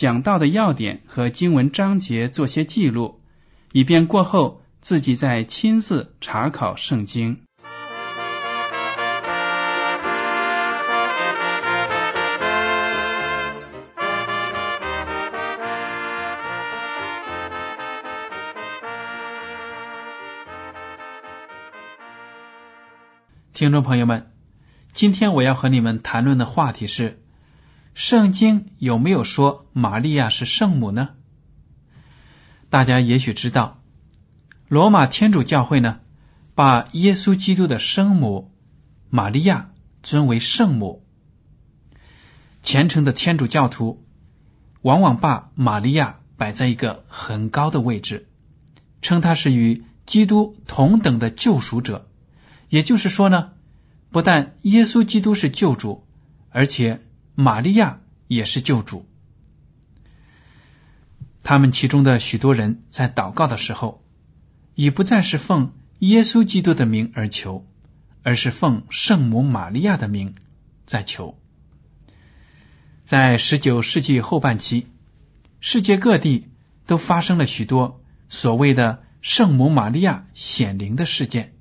讲到的要点和经文章节做些记录，以便过后自己再亲自查考圣经。听众朋友们，今天我要和你们谈论的话题是：圣经有没有说玛利亚是圣母呢？大家也许知道，罗马天主教会呢，把耶稣基督的生母玛利亚尊为圣母。虔诚的天主教徒往往把玛利亚摆在一个很高的位置，称她是与基督同等的救赎者。也就是说呢，不但耶稣基督是救主，而且玛利亚也是救主。他们其中的许多人在祷告的时候，已不再是奉耶稣基督的名而求，而是奉圣母玛利亚的名在求。在十九世纪后半期，世界各地都发生了许多所谓的圣母玛利亚显灵的事件。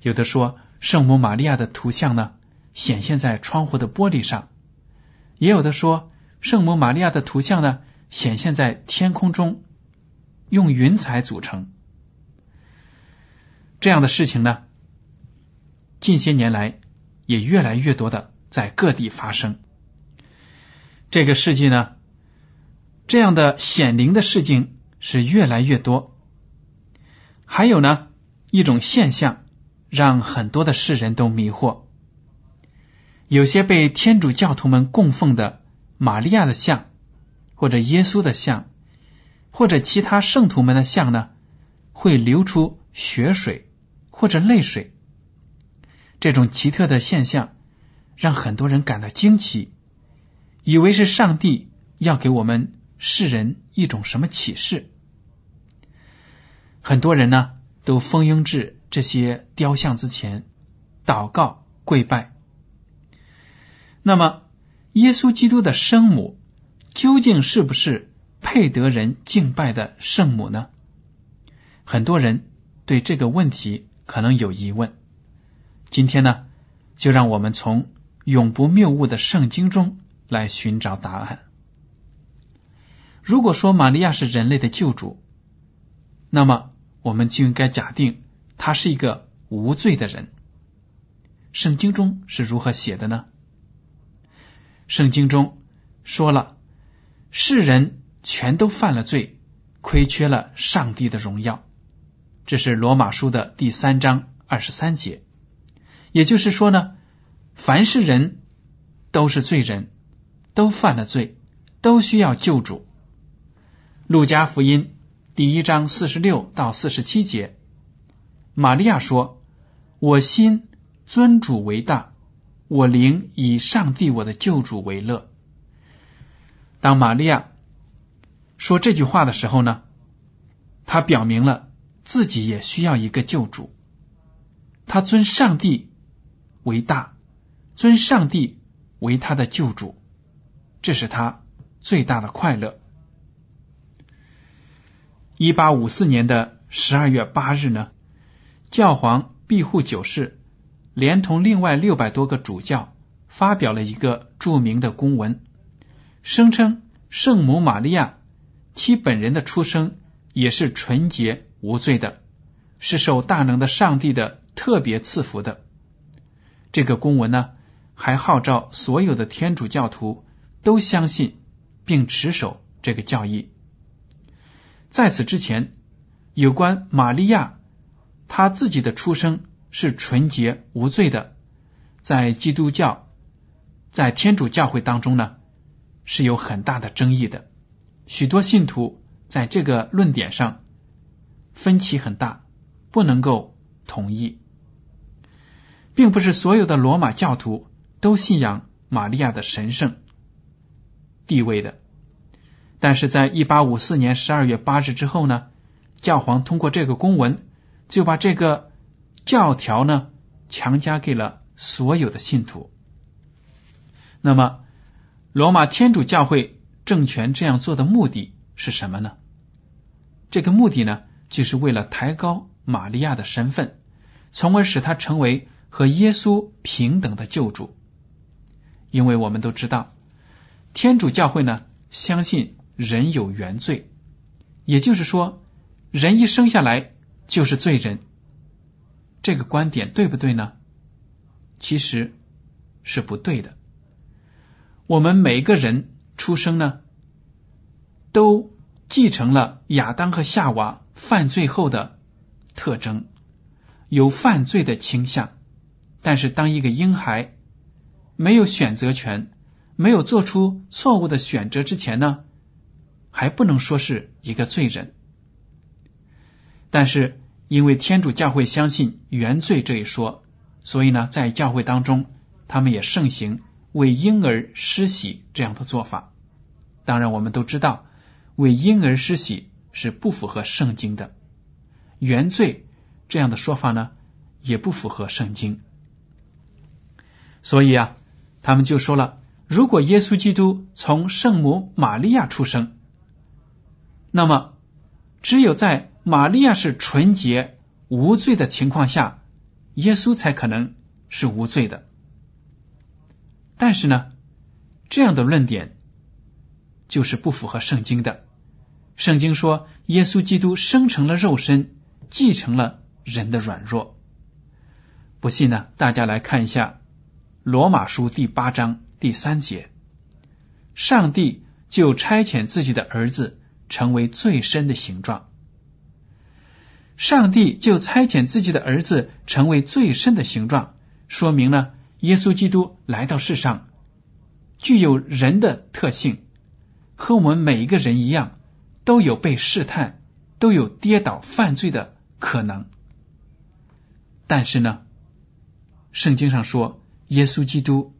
有的说，圣母玛利亚的图像呢显现在窗户的玻璃上；也有的说，圣母玛利亚的图像呢显现在天空中，用云彩组成。这样的事情呢，近些年来也越来越多的在各地发生。这个世纪呢，这样的显灵的事情是越来越多。还有呢，一种现象。让很多的世人都迷惑。有些被天主教徒们供奉的玛利亚的像，或者耶稣的像，或者其他圣徒们的像呢，会流出血水或者泪水。这种奇特的现象让很多人感到惊奇，以为是上帝要给我们世人一种什么启示。很多人呢都蜂拥至。这些雕像之前祷告跪拜，那么耶稣基督的生母究竟是不是配得人敬拜的圣母呢？很多人对这个问题可能有疑问。今天呢，就让我们从永不谬误的圣经中来寻找答案。如果说玛利亚是人类的救主，那么我们就应该假定。他是一个无罪的人。圣经中是如何写的呢？圣经中说了，世人全都犯了罪，亏缺了上帝的荣耀。这是罗马书的第三章二十三节。也就是说呢，凡是人都是罪人，都犯了罪，都需要救主。路加福音第一章四十六到四十七节。玛利亚说：“我心尊主为大，我灵以上帝我的救主为乐。”当玛利亚说这句话的时候呢，他表明了自己也需要一个救主。他尊上帝为大，尊上帝为他的救主，这是他最大的快乐。一八五四年的十二月八日呢？教皇庇护九世连同另外六百多个主教发表了一个著名的公文，声称圣母玛利亚其本人的出生也是纯洁无罪的，是受大能的上帝的特别赐福的。这个公文呢，还号召所有的天主教徒都相信并持守这个教义。在此之前，有关玛利亚她自己的出生是纯洁无罪的，在基督教、在天主教会当中呢。是有很大的争议的，许多信徒在这个论点上分歧很大，不能够统一，并不是所有的罗马教徒都信仰玛利亚的神圣地位的。但是在一八五四年十二月八日之后呢，教皇通过这个公文，就把这个教条呢强加给了所有的信徒。那么。罗马天主教会政权这样做的目的是什么呢？这个目的呢，就是为了抬高玛利亚的身份，从而使她成为和耶稣平等的救主。因为我们都知道，天主教会呢相信人有原罪，也就是说，人一生下来就是罪人。这个观点对不对呢？其实是不对的。我们每个人出生呢，都继承了亚当和夏娃犯罪后的特征，有犯罪的倾向。但是，当一个婴孩没有选择权、没有做出错误的选择之前呢，还不能说是一个罪人。但是，因为天主教会相信原罪这一说，所以呢，在教会当中，他们也盛行。为婴儿施洗这样的做法，当然我们都知道，为婴儿施洗是不符合圣经的。原罪这样的说法呢，也不符合圣经。所以啊，他们就说了：如果耶稣基督从圣母玛利亚出生，那么只有在玛利亚是纯洁无罪的情况下，耶稣才可能是无罪的。但是呢，这样的论点就是不符合圣经的。圣经说，耶稣基督生成了肉身，继承了人的软弱。不信呢，大家来看一下《罗马书》第八章第三节：上帝就差遣自己的儿子成为最深的形状。上帝就差遣自己的儿子成为最深的形状，说明了。耶稣基督来到世上，具有人的特性，和我们每一个人一样，都有被试探、都有跌倒犯罪的可能。但是呢，圣经上说，耶稣基督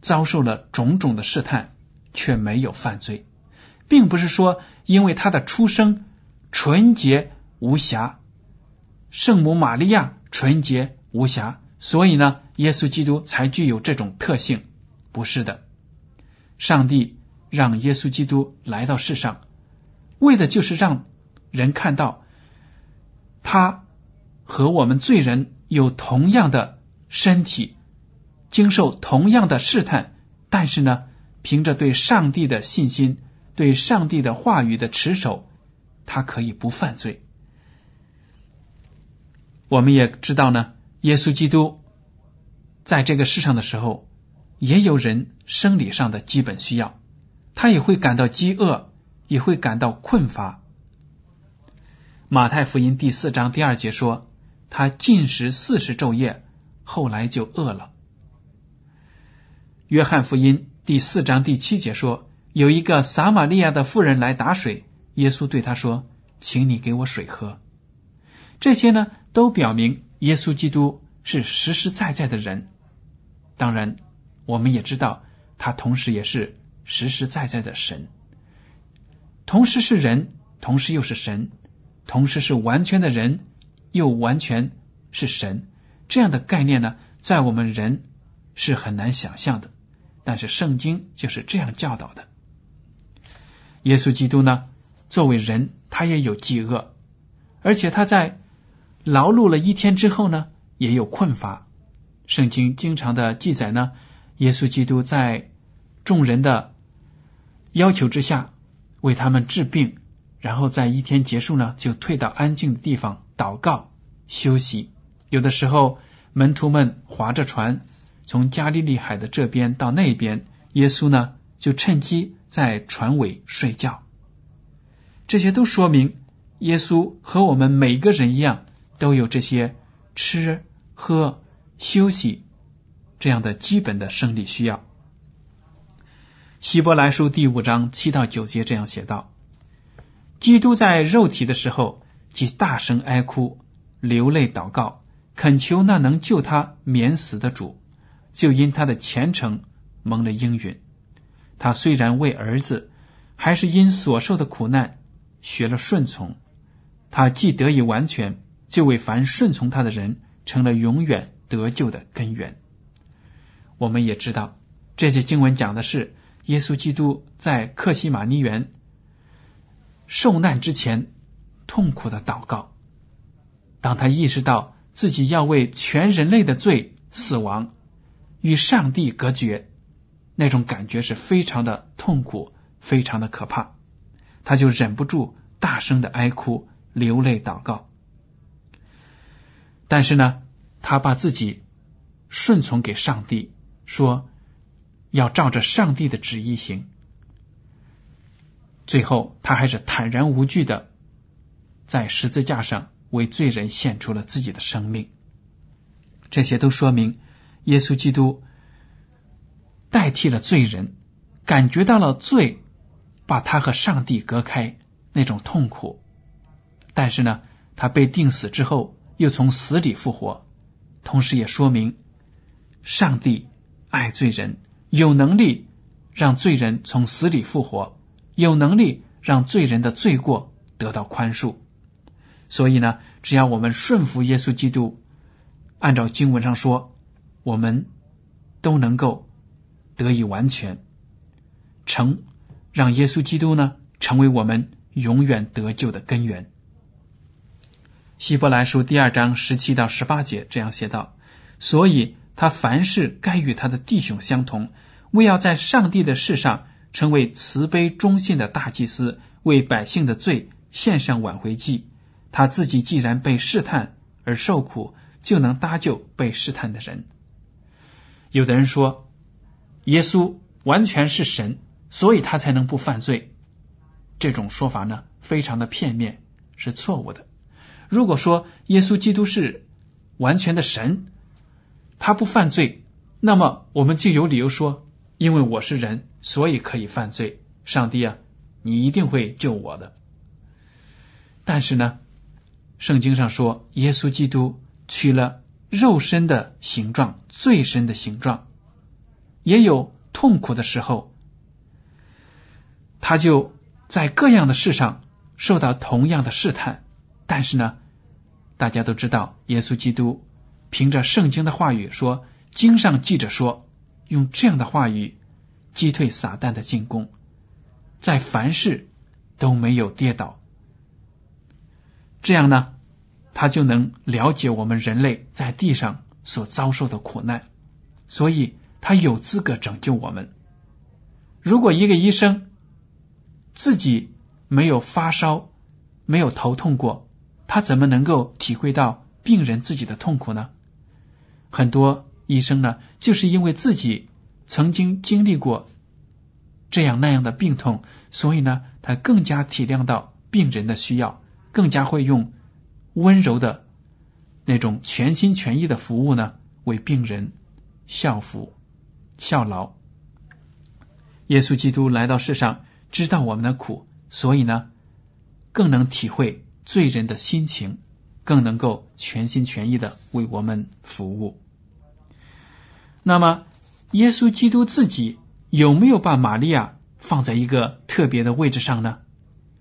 遭受了种种的试探，却没有犯罪，并不是说因为他的出生纯洁无瑕，圣母玛利亚纯洁无瑕。所以呢，耶稣基督才具有这种特性，不是的。上帝让耶稣基督来到世上，为的就是让人看到他和我们罪人有同样的身体，经受同样的试探，但是呢，凭着对上帝的信心，对上帝的话语的持守，他可以不犯罪。我们也知道呢。耶稣基督在这个世上的时候，也有人生理上的基本需要，他也会感到饥饿，也会感到困乏。马太福音第四章第二节说，他进食四十昼夜，后来就饿了。约翰福音第四章第七节说，有一个撒玛利亚的妇人来打水，耶稣对他说：“请你给我水喝。”这些呢，都表明。耶稣基督是实实在在的人，当然，我们也知道他同时也是实实在在的神，同时是人，同时又是神，同时是完全的人，又完全是神。这样的概念呢，在我们人是很难想象的，但是圣经就是这样教导的。耶稣基督呢，作为人，他也有饥饿，而且他在。劳碌了一天之后呢，也有困乏。圣经经常的记载呢，耶稣基督在众人的要求之下为他们治病，然后在一天结束呢，就退到安静的地方祷告休息。有的时候，门徒们划着船从加利利海的这边到那边，耶稣呢就趁机在船尾睡觉。这些都说明耶稣和我们每个人一样，都有这些吃喝休息这样的基本的生理需要。希伯来书第五章七到九节这样写道：“基督在肉体的时候，即大声哀哭、流泪祷告，恳求那能救他免死的主，就因他的虔诚蒙了应允。他虽然为儿子，还是因所受的苦难学了顺从。他既得以完全，就为凡顺从他的人成了永远得救的根源。”我们也知道，这些经文讲的是。耶稣基督在克西马尼园受难之前痛苦的祷告，当他意识到自己要为全人类的罪死亡，与上帝隔绝，那种感觉是非常的痛苦，非常的可怕，他就忍不住大声的哀哭、流泪祷告。但是呢，他把自己顺从给上帝，说。要照着上帝的旨意行，最后他还是坦然无惧的在十字架上为罪人献出了自己的生命。这些都说明耶稣基督代替了罪人，感觉到了罪把他和上帝隔开那种痛苦。但是呢，他被钉死之后又从死里复活，同时也说明上帝爱罪人。有能力让罪人从死里复活，有能力让罪人的罪过得到宽恕。所以呢，只要我们顺服耶稣基督，按照经文上说，我们都能够得以完全，成让耶稣基督呢成为我们永远得救的根源。希伯来书第二章十七到十八节这样写道：所以。他凡事该与他的弟兄相同，为要在上帝的事上成为慈悲忠信的大祭司，为百姓的罪献上挽回祭。他自己既然被试探而受苦，就能搭救被试探的人。有的人说，耶稣完全是神，所以他才能不犯罪。这种说法呢，非常的片面，是错误的。如果说耶稣基督是完全的神，他不犯罪，那么我们就有理由说，因为我是人，所以可以犯罪。上帝啊，你一定会救我的。但是呢，圣经上说，耶稣基督取了肉身的形状，最深的形状，也有痛苦的时候，他就在各样的事上受到同样的试探。但是呢，大家都知道，耶稣基督。凭着圣经的话语说，经上记着说，用这样的话语击退撒旦的进攻，在凡事都没有跌倒。这样呢，他就能了解我们人类在地上所遭受的苦难，所以他有资格拯救我们。如果一个医生自己没有发烧、没有头痛过，他怎么能够体会到病人自己的痛苦呢？很多医生呢，就是因为自己曾经经历过这样那样的病痛，所以呢，他更加体谅到病人的需要，更加会用温柔的那种全心全意的服务呢，为病人效福效劳。耶稣基督来到世上，知道我们的苦，所以呢，更能体会罪人的心情。更能够全心全意的为我们服务。那么，耶稣基督自己有没有把玛利亚放在一个特别的位置上呢？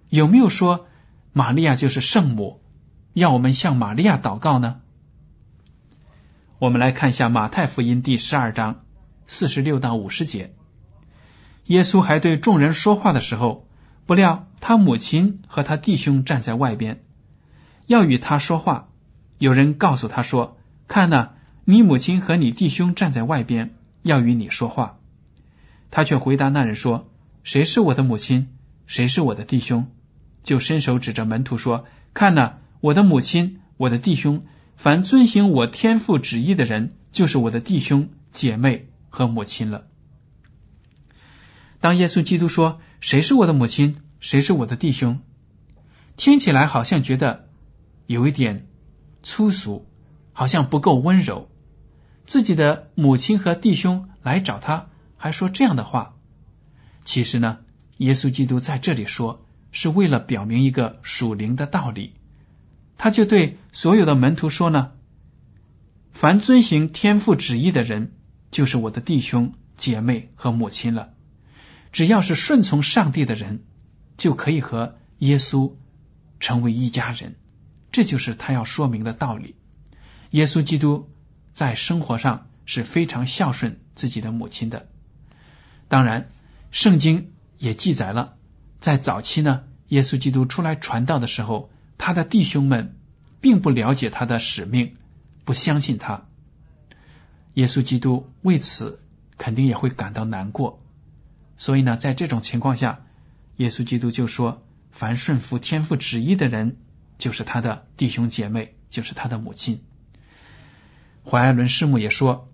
有没有说玛利亚就是圣母，要我们向玛利亚祷告呢？我们来看一下马太福音第十二章四十六到五十节。耶稣还对众人说话的时候，不料他母亲和他弟兄站在外边。要与他说话，有人告诉他说：“看呐，你母亲和你弟兄站在外边，要与你说话。”他却回答那人说：“谁是我的母亲？谁是我的弟兄？”就伸手指着门徒说：“看呐，我的母亲，我的弟兄，凡遵行我天父旨意的人，就是我的弟兄、姐妹和母亲了。”当耶稣基督说：“谁是我的母亲？谁是我的弟兄？”听起来好像觉得有一点粗俗，好像不够温柔。自己的母亲和弟兄来找他，还说这样的话。其实呢，耶稣基督在这里说。是为了表明一个属灵的道理，他就对所有的门徒说呢：“凡遵行天父旨意的人，就是我的弟兄姐妹和母亲了。只要是顺从上帝的人，就可以和耶稣成为一家人。这就是他要说明的道理。耶稣基督在生活上是非常孝顺自己的母亲的。当然，圣经也记载了。”在早期呢，耶稣基督出来传道的时候，他的弟兄们并不了解他的使命，不相信他。耶稣基督为此肯定也会感到难过。所以呢，在这种情况下，耶稣基督就说：“凡顺服天父旨意的人，就是他的弟兄姐妹，就是他的母亲。”怀艾伦师母也说，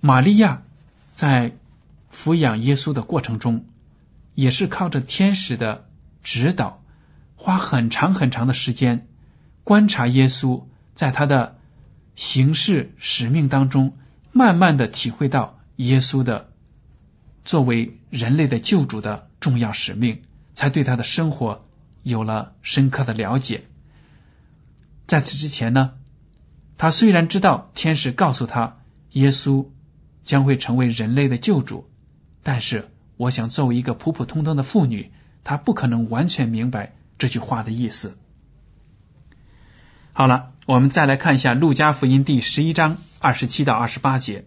玛利亚在抚养耶稣的过程中。也是靠着天使的指导，花很长很长的时间观察耶稣，在他的行事使命当中，慢慢的体会到耶稣的作为人类的救主的重要使命，才对他的生活有了深刻的了解。在此之前呢，他虽然知道天使告诉他耶稣将会成为人类的救主，但是。我想，作为一个普普通通的妇女，她不可能完全明白这句话的意思。好了，我们再来看一下《路加福音》第十一章二十七到二十八节。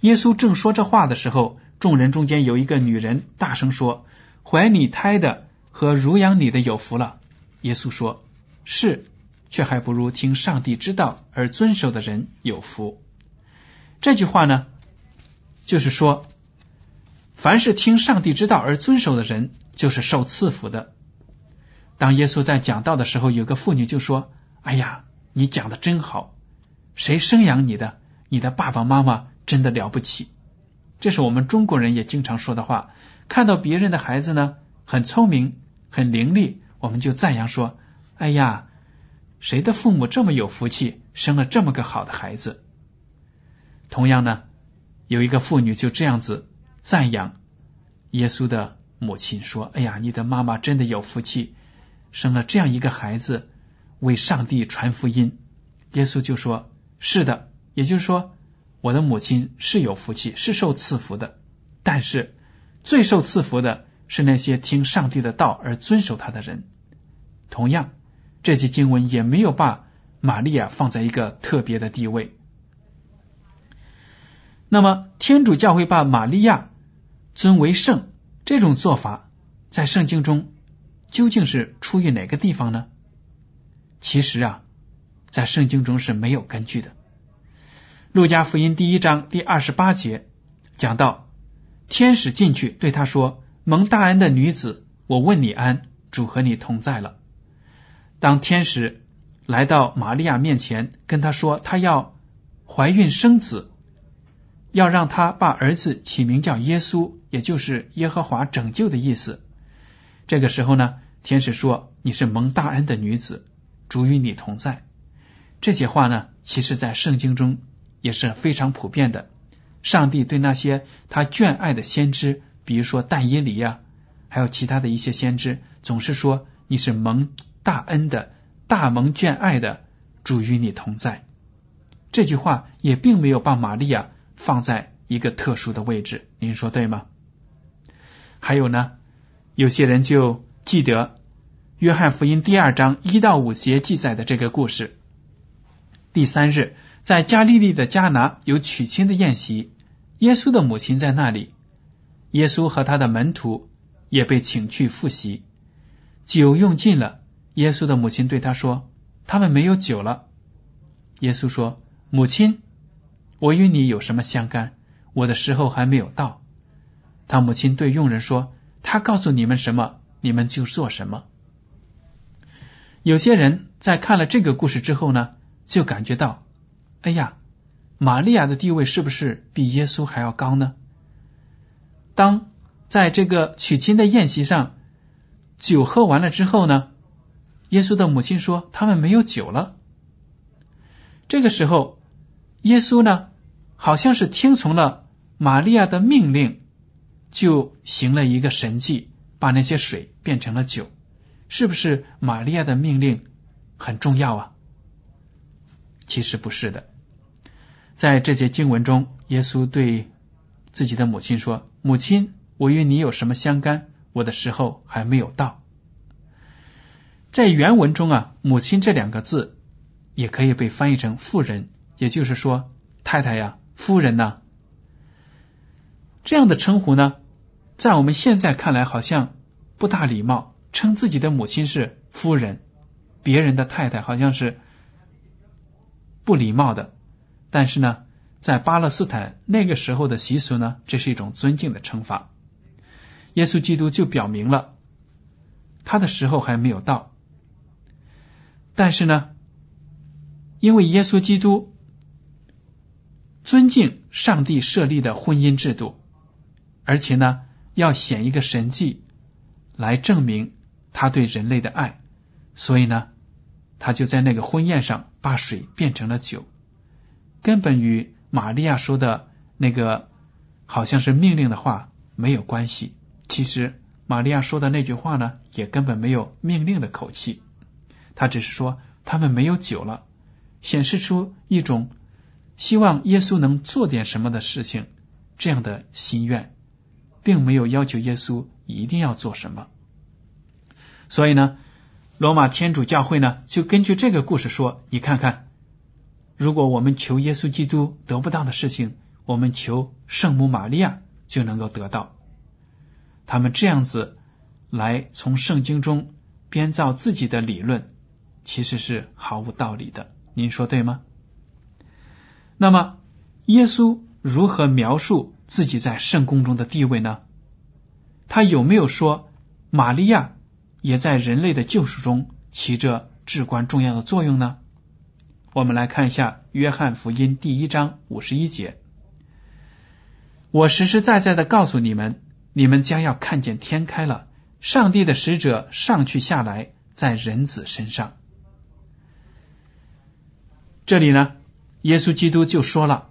耶稣正说这话的时候，众人中间有一个女人大声说：“怀你胎的和乳养你的有福了。”耶稣说：“是，却还不如听上帝之道而遵守的人有福。”这句话呢，就是说。凡是听上帝之道而遵守的人，就是受赐福的。当耶稣在讲道的时候，有个妇女就说：“哎呀，你讲的真好！谁生养你的？你的爸爸妈妈真的了不起。”这是我们中国人也经常说的话。看到别人的孩子呢，很聪明、很伶俐，我们就赞扬说：“哎呀，谁的父母这么有福气，生了这么个好的孩子？”同样呢，有一个妇女就这样子。赞扬耶稣的母亲说：“哎呀，你的妈妈真的有福气，生了这样一个孩子，为上帝传福音。”耶稣就说：“是的，也就是说，我的母亲是有福气，是受赐福的。但是最受赐福的是那些听上帝的道而遵守他的人。同样，这节经文也没有把玛利亚放在一个特别的地位。那么，天主教会把玛利亚。”尊为圣这种做法，在圣经中究竟是出于哪个地方呢？其实啊，在圣经中是没有根据的。路加福音第一章第二十八节讲到，天使进去对他说：“蒙大恩的女子，我问你安，主和你同在了。”当天使来到玛利亚面前，跟他说他要怀孕生子。要让他把儿子起名叫耶稣，也就是耶和华拯救的意思。这个时候呢，天使说：“你是蒙大恩的女子，主与你同在。”这些话呢，其实在圣经中也是非常普遍的。上帝对那些他眷爱的先知，比如说但耶里呀，还有其他的一些先知，总是说：“你是蒙大恩的，大蒙眷爱的，主与你同在。”这句话也并没有把玛利亚。放在一个特殊的位置，您说对吗？还有呢，有些人就记得约翰福音第二章一到五节记载的这个故事。第三日，在加利利的迦拿有娶亲的宴席，耶稣的母亲在那里，耶稣和他的门徒也被请去复习。酒用尽了，耶稣的母亲对他说：“他们没有酒了。”耶稣说：“母亲。”我与你有什么相干？我的时候还没有到。他母亲对佣人说：“他告诉你们什么，你们就做什么。有些人在看了这个故事之后呢，就感觉到，哎呀，玛利亚的地位是不是比耶稣还要高呢？当在这个娶亲的宴席上，酒喝完了之后呢，耶稣的母亲说他们没有酒了。这个时候，耶稣呢，好像是听从了玛利亚的命令，就行了一个神迹，把那些水变成了酒。是不是玛利亚的命令很重要啊？其实不是的。在这节经文中，耶稣对自己的母亲说：“母亲，我与你有什么相干？我的时候还没有到。”在原文中啊，“母亲”这两个字也可以被翻译成“妇人”，也就是说，太太呀，夫人呢。这样的称呼呢，在我们现在看来好像不大礼貌。称自己的母亲是夫人，别人的太太好像是不礼貌的。但是呢，在巴勒斯坦那个时候的习俗呢，这是一种尊敬的称法。耶稣基督就表明了他的时候还没有到。但是呢，因为耶稣基督尊敬上帝设立的婚姻制度，而且呢，要显一个神迹来证明。他对人类的爱，所以呢，他就在那个婚宴上把水变成了酒，根本与玛利亚说的那个好像是命令的话没有关系。其实玛利亚说的那句话呢，也根本没有命令的口气，他只是说他们没有酒了，显示出一种希望耶稣能做点什么的事情这样的心愿，并没有要求耶稣一定要做什么。所以呢，罗马天主教会呢就根据这个故事说：“你看看，如果我们求耶稣基督得不到的事情，我们求圣母玛利亚就能够得到。”他们这样子来从圣经中编造自己的理论，其实是毫无道理的。您说对吗？那么，耶稣如何描述自己在圣宫中的地位呢？他有没有说玛利亚？也在人类的救赎中起着至关重要的作用呢。我们来看一下《约翰福音》第一章五十一节：“我实实在在的告诉你们，你们将要看见天开了，上帝的使者上去下来，在人子身上。”这里呢，耶稣基督就说了：“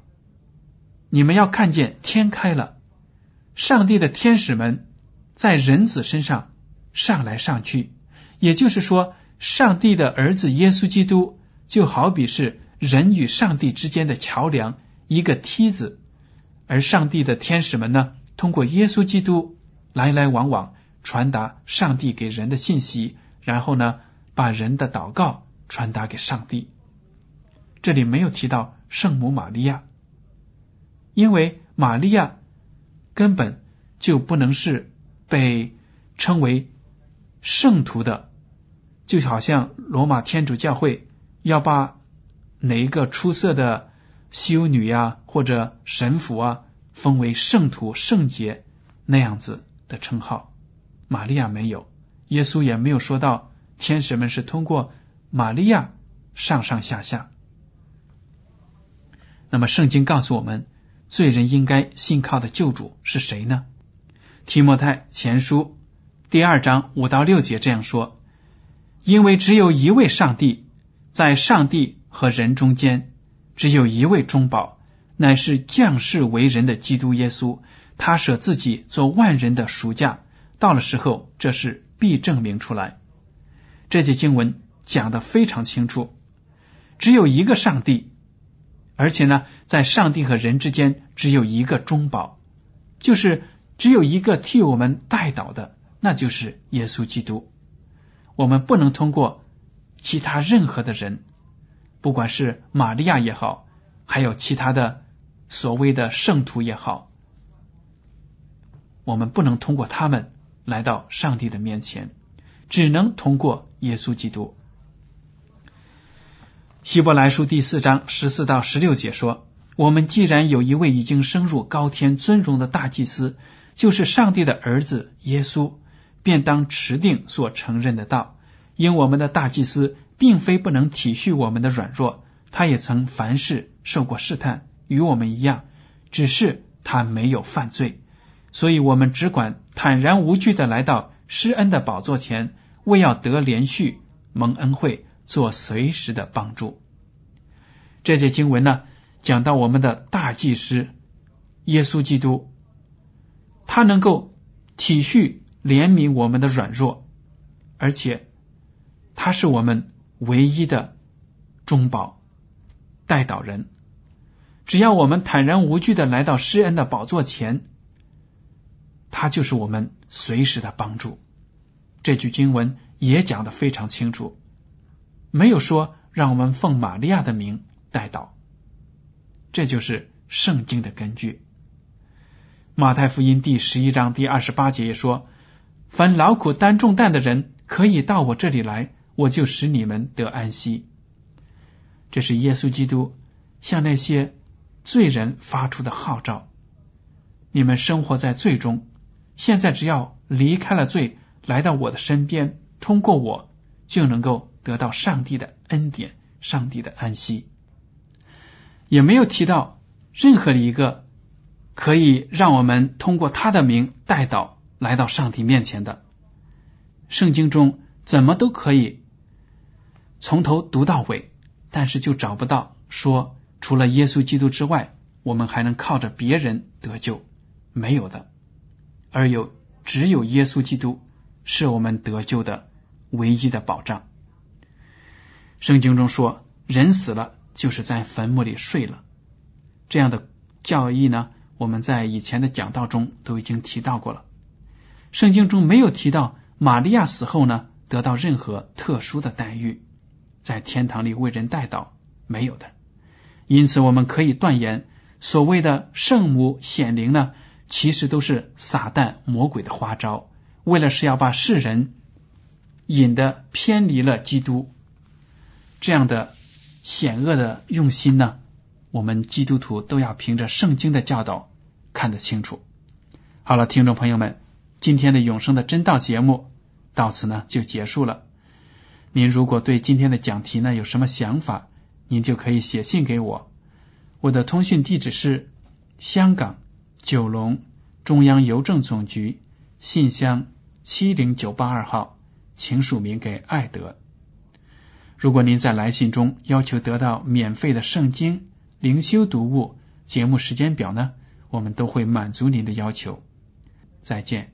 你们要看见天开了，上帝的天使们在人子身上。”上来上去，也就是说，上帝的儿子耶稣基督就好比是人与上帝之间的桥梁，一个梯子；而上帝的天使们呢，通过耶稣基督来来往往传达上帝给人的信息，然后呢，把人的祷告传达给上帝。这里没有提到圣母玛利亚，因为玛利亚根本就不能是被称为。圣徒的，就好像罗马天主教会要把哪一个出色的修女呀或者神父啊封为圣徒、圣洁那样子的称号。玛利亚没有，耶稣也没有说到天使们是通过玛利亚上上下下。那么圣经告诉我们，罪人应该信靠的救主是谁呢？提摩太前书。第二章五到六节这样说：因为只有一位上帝，在上帝和人中间，只有一位中保，乃是降世为人的基督耶稣。他舍自己做万人的赎价，到了时候，这事必证明出来。这节经文讲的非常清楚，只有一个上帝，而且呢，在上帝和人之间只有一个中保，就是只有一个替我们代祷的。那就是耶稣基督。我们不能通过其他任何的人，不管是玛利亚也好，还有其他的所谓的圣徒也好，我们不能通过他们来到上帝的面前，只能通过耶稣基督。希伯来书第四章十四到十六节说：“我们既然有一位已经升入高天尊荣的大祭司。”就是上帝的儿子耶稣，便当持定所承认的道。因我们的大祭司并非不能体恤我们的软弱，他也曾凡事受过试探，与我们一样，只是他没有犯罪。所以，我们只管坦然无惧的来到施恩的宝座前，为要得连续蒙恩惠，做随时的帮助。这节经文呢，讲到我们的大祭司耶稣基督，他能够体恤怜悯我们的软弱，而且他是我们唯一的中保代祷人。只要我们坦然无惧的来到施恩的宝座前。他就是我们随时的帮助。这句经文也讲的非常清楚，没有说让我们奉玛利亚的名代祷。这就是圣经的根据。马太福音第十一章第二十八节也说：“凡劳苦担重担的人，可以到我这里来，我就使你们得安息。”这是耶稣基督向那些罪人发出的号召：“你们生活在罪中。”现在只要离开了罪，来到我的身边，通过我就能够得到上帝的恩典、上帝的安息。也没有提到任何一个可以让我们通过他的名带到来到上帝面前的。圣经中怎么都可以从头读到尾，但是就找不到说除了耶稣基督之外，我们还能靠着别人得救，没有的。而有只有耶稣基督是我们得救的唯一的保障。圣经中说，人死了就是在坟墓里睡了。这样的教义呢，我们在以前的讲道中都已经提到过了。圣经中没有提到玛利亚死后呢得到任何特殊的待遇，在天堂里为人代祷没有的。因此，我们可以断言，所谓的圣母显灵呢。其实都是撒旦魔鬼的花招，为了是要把世人引得偏离了基督，这样的险恶的用心呢，我们基督徒都要凭着圣经的教导看得清楚。好了，听众朋友们，今天的永生的真道节目到此呢就结束了。您如果对今天的讲题呢有什么想法，您就可以写信给我，我的通讯地址是香港。九龙中央邮政总局信箱七零九八二号，请署名给艾德。如果您在来信中要求得到免费的圣经灵修读物节目时间表呢，我们都会满足您的要求。再见。